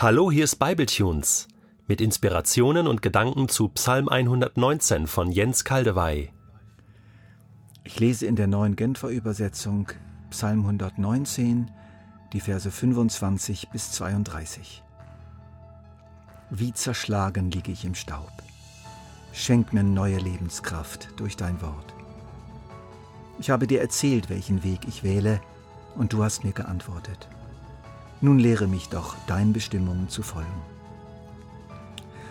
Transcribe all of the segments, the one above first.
Hallo, hier ist Bibletunes mit Inspirationen und Gedanken zu Psalm 119 von Jens Kaldewey. Ich lese in der neuen Genfer Übersetzung Psalm 119, die Verse 25 bis 32. Wie zerschlagen liege ich im Staub. Schenk mir neue Lebenskraft durch dein Wort. Ich habe dir erzählt, welchen Weg ich wähle, und du hast mir geantwortet. Nun lehre mich doch, deinen Bestimmungen zu folgen.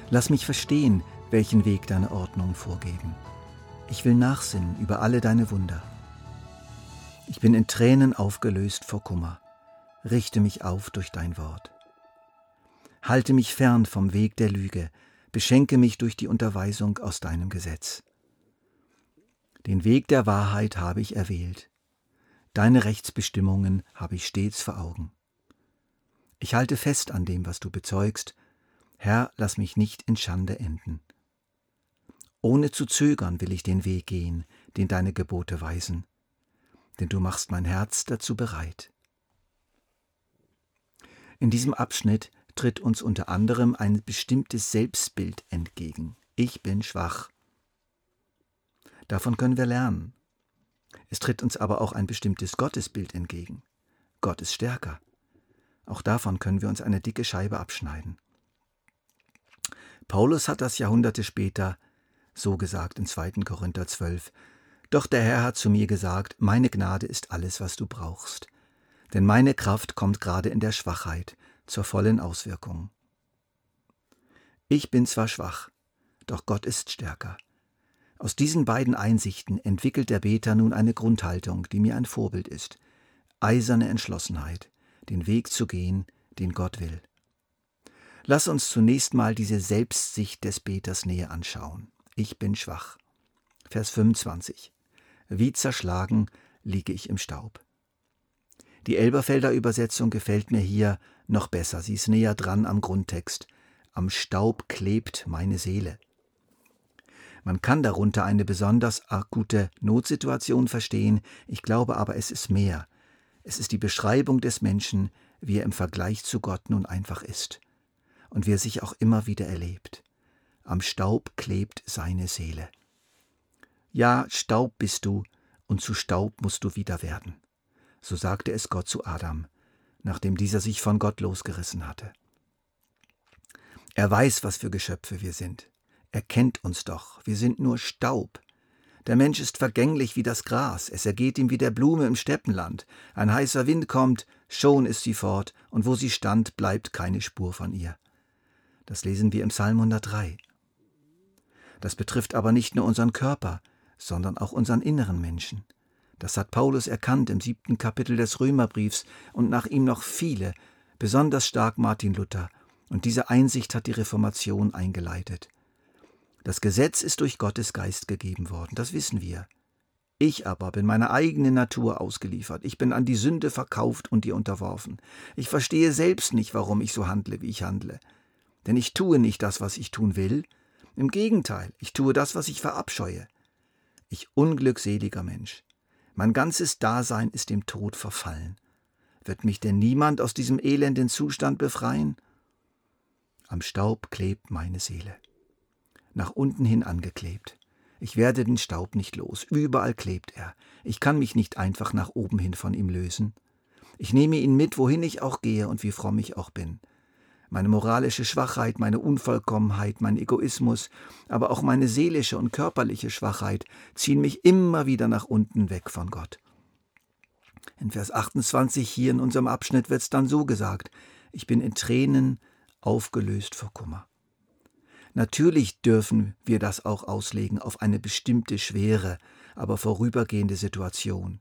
Lass mich verstehen, welchen Weg deine Ordnungen vorgeben. Ich will nachsinnen über alle deine Wunder. Ich bin in Tränen aufgelöst vor Kummer. Richte mich auf durch dein Wort. Halte mich fern vom Weg der Lüge, beschenke mich durch die Unterweisung aus deinem Gesetz. Den Weg der Wahrheit habe ich erwählt. Deine Rechtsbestimmungen habe ich stets vor Augen. Ich halte fest an dem, was du bezeugst. Herr, lass mich nicht in Schande enden. Ohne zu zögern will ich den Weg gehen, den deine Gebote weisen, denn du machst mein Herz dazu bereit. In diesem Abschnitt tritt uns unter anderem ein bestimmtes Selbstbild entgegen. Ich bin schwach. Davon können wir lernen. Es tritt uns aber auch ein bestimmtes Gottesbild entgegen. Gott ist stärker. Auch davon können wir uns eine dicke Scheibe abschneiden. Paulus hat das Jahrhunderte später so gesagt in 2. Korinther 12. Doch der Herr hat zu mir gesagt, meine Gnade ist alles, was du brauchst. Denn meine Kraft kommt gerade in der Schwachheit zur vollen Auswirkung. Ich bin zwar schwach, doch Gott ist stärker. Aus diesen beiden Einsichten entwickelt der Beter nun eine Grundhaltung, die mir ein Vorbild ist. Eiserne Entschlossenheit, den Weg zu gehen, den Gott will. Lass uns zunächst mal diese Selbstsicht des Beters näher anschauen. Ich bin schwach. Vers 25. Wie zerschlagen liege ich im Staub. Die Elberfelder Übersetzung gefällt mir hier noch besser. Sie ist näher dran am Grundtext. Am Staub klebt meine Seele. Man kann darunter eine besonders akute Notsituation verstehen, ich glaube aber, es ist mehr. Es ist die Beschreibung des Menschen, wie er im Vergleich zu Gott nun einfach ist und wie er sich auch immer wieder erlebt. Am Staub klebt seine Seele. Ja, Staub bist du, und zu Staub musst du wieder werden. So sagte es Gott zu Adam, nachdem dieser sich von Gott losgerissen hatte. Er weiß, was für Geschöpfe wir sind. Er kennt uns doch, wir sind nur Staub. Der Mensch ist vergänglich wie das Gras, es ergeht ihm wie der Blume im Steppenland. Ein heißer Wind kommt, schon ist sie fort, und wo sie stand, bleibt keine Spur von ihr. Das lesen wir im Psalm 103. Das betrifft aber nicht nur unseren Körper, sondern auch unseren inneren Menschen. Das hat Paulus erkannt im siebten Kapitel des Römerbriefs und nach ihm noch viele, besonders stark Martin Luther, und diese Einsicht hat die Reformation eingeleitet. Das Gesetz ist durch Gottes Geist gegeben worden, das wissen wir. Ich aber bin meiner eigenen Natur ausgeliefert. Ich bin an die Sünde verkauft und ihr unterworfen. Ich verstehe selbst nicht, warum ich so handle, wie ich handle. Denn ich tue nicht das, was ich tun will. Im Gegenteil, ich tue das, was ich verabscheue. Ich unglückseliger Mensch. Mein ganzes Dasein ist dem Tod verfallen. Wird mich denn niemand aus diesem elenden Zustand befreien? Am Staub klebt meine Seele nach unten hin angeklebt. Ich werde den Staub nicht los, überall klebt er. Ich kann mich nicht einfach nach oben hin von ihm lösen. Ich nehme ihn mit, wohin ich auch gehe und wie fromm ich auch bin. Meine moralische Schwachheit, meine Unvollkommenheit, mein Egoismus, aber auch meine seelische und körperliche Schwachheit ziehen mich immer wieder nach unten weg von Gott. In Vers 28 hier in unserem Abschnitt wird es dann so gesagt, ich bin in Tränen aufgelöst vor Kummer. Natürlich dürfen wir das auch auslegen auf eine bestimmte schwere, aber vorübergehende Situation.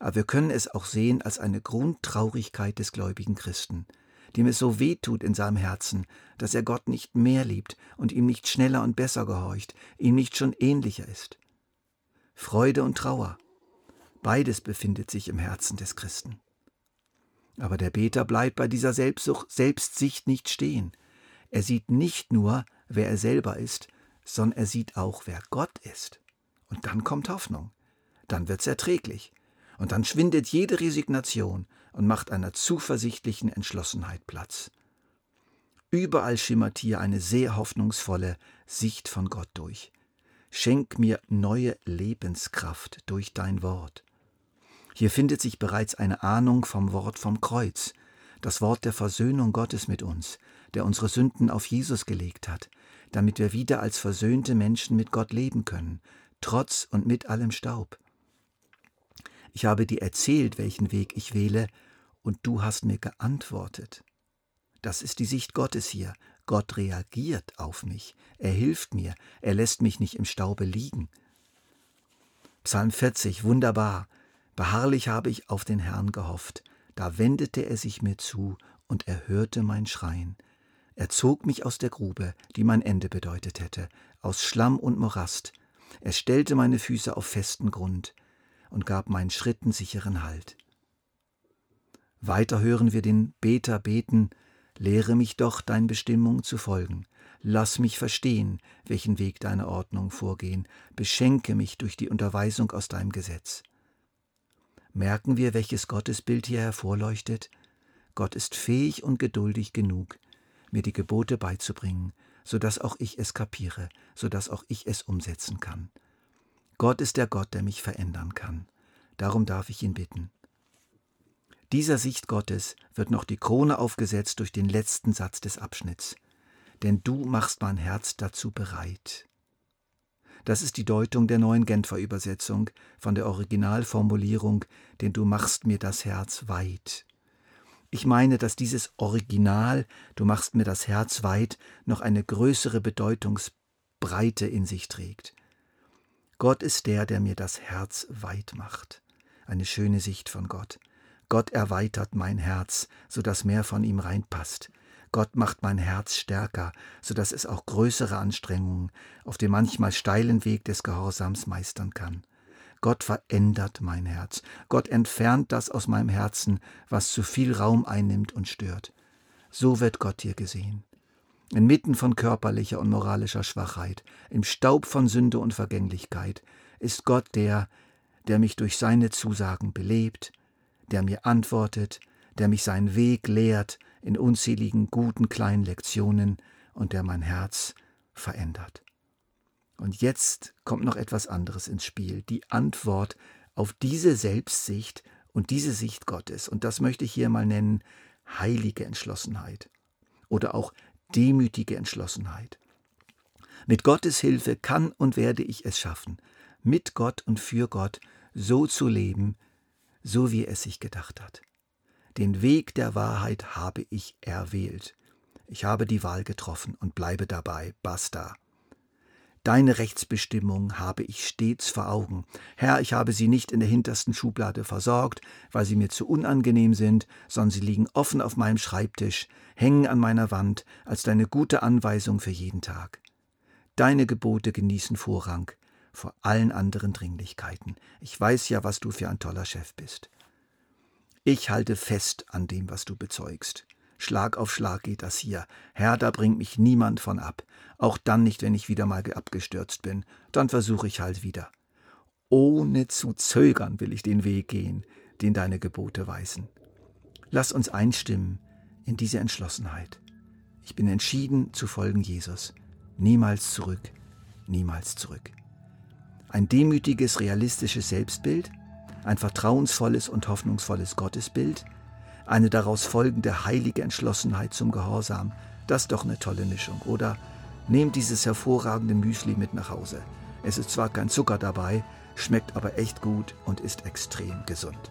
Aber wir können es auch sehen als eine Grundtraurigkeit des gläubigen Christen, dem es so weh tut in seinem Herzen, dass er Gott nicht mehr liebt und ihm nicht schneller und besser gehorcht, ihm nicht schon ähnlicher ist. Freude und Trauer, beides befindet sich im Herzen des Christen. Aber der Beter bleibt bei dieser Selbstsucht, Selbstsicht nicht stehen. Er sieht nicht nur, wer er selber ist, sondern er sieht auch, wer Gott ist. Und dann kommt Hoffnung. Dann wird's erträglich. Und dann schwindet jede Resignation und macht einer zuversichtlichen Entschlossenheit Platz. Überall schimmert hier eine sehr hoffnungsvolle Sicht von Gott durch. Schenk mir neue Lebenskraft durch dein Wort. Hier findet sich bereits eine Ahnung vom Wort vom Kreuz, das Wort der Versöhnung Gottes mit uns, der unsere Sünden auf Jesus gelegt hat, damit wir wieder als versöhnte Menschen mit Gott leben können, trotz und mit allem Staub. Ich habe dir erzählt, welchen Weg ich wähle, und du hast mir geantwortet. Das ist die Sicht Gottes hier. Gott reagiert auf mich, er hilft mir, er lässt mich nicht im Staube liegen. Psalm 40, wunderbar. Beharrlich habe ich auf den Herrn gehofft. Da wendete er sich mir zu und er hörte mein Schreien. Er zog mich aus der Grube, die mein Ende bedeutet hätte, aus Schlamm und Morast. Er stellte meine Füße auf festen Grund und gab meinen Schritten sicheren Halt. Weiter hören wir den Beter beten, lehre mich doch dein Bestimmung zu folgen. Lass mich verstehen, welchen Weg deine Ordnung vorgehen, beschenke mich durch die Unterweisung aus deinem Gesetz. Merken wir, welches Gottesbild hier hervorleuchtet? Gott ist fähig und geduldig genug, mir die Gebote beizubringen, so dass auch ich es kapiere, so dass auch ich es umsetzen kann. Gott ist der Gott, der mich verändern kann. Darum darf ich ihn bitten. Dieser Sicht Gottes wird noch die Krone aufgesetzt durch den letzten Satz des Abschnitts. Denn du machst mein Herz dazu bereit. Das ist die Deutung der neuen Genfer Übersetzung von der Originalformulierung, denn du machst mir das Herz weit. Ich meine, dass dieses Original, du machst mir das Herz weit, noch eine größere Bedeutungsbreite in sich trägt. Gott ist der, der mir das Herz weit macht. Eine schöne Sicht von Gott. Gott erweitert mein Herz, so dass mehr von ihm reinpasst. Gott macht mein Herz stärker, so dass es auch größere Anstrengungen auf dem manchmal steilen Weg des Gehorsams meistern kann. Gott verändert mein Herz. Gott entfernt das aus meinem Herzen, was zu viel Raum einnimmt und stört. So wird Gott hier gesehen. Inmitten von körperlicher und moralischer Schwachheit, im Staub von Sünde und Vergänglichkeit, ist Gott der, der mich durch seine Zusagen belebt, der mir antwortet, der mich seinen Weg lehrt in unzähligen guten kleinen Lektionen und der mein Herz verändert. Und jetzt kommt noch etwas anderes ins Spiel, die Antwort auf diese Selbstsicht und diese Sicht Gottes. Und das möchte ich hier mal nennen heilige Entschlossenheit oder auch demütige Entschlossenheit. Mit Gottes Hilfe kann und werde ich es schaffen, mit Gott und für Gott so zu leben, so wie es sich gedacht hat. Den Weg der Wahrheit habe ich erwählt. Ich habe die Wahl getroffen und bleibe dabei, basta. Deine Rechtsbestimmung habe ich stets vor Augen. Herr, ich habe sie nicht in der hintersten Schublade versorgt, weil sie mir zu unangenehm sind, sondern sie liegen offen auf meinem Schreibtisch, hängen an meiner Wand als deine gute Anweisung für jeden Tag. Deine Gebote genießen Vorrang vor allen anderen Dringlichkeiten. Ich weiß ja, was du für ein toller Chef bist. Ich halte fest an dem, was du bezeugst. Schlag auf Schlag geht das hier. Herr, da bringt mich niemand von ab. Auch dann nicht, wenn ich wieder mal abgestürzt bin. Dann versuche ich halt wieder. Ohne zu zögern will ich den Weg gehen, den deine Gebote weisen. Lass uns einstimmen in diese Entschlossenheit. Ich bin entschieden zu folgen Jesus. Niemals zurück, niemals zurück. Ein demütiges, realistisches Selbstbild, ein vertrauensvolles und hoffnungsvolles Gottesbild, eine daraus folgende heilige Entschlossenheit zum Gehorsam, das ist doch eine tolle Mischung, oder? Nehmt dieses hervorragende Müsli mit nach Hause. Es ist zwar kein Zucker dabei, schmeckt aber echt gut und ist extrem gesund.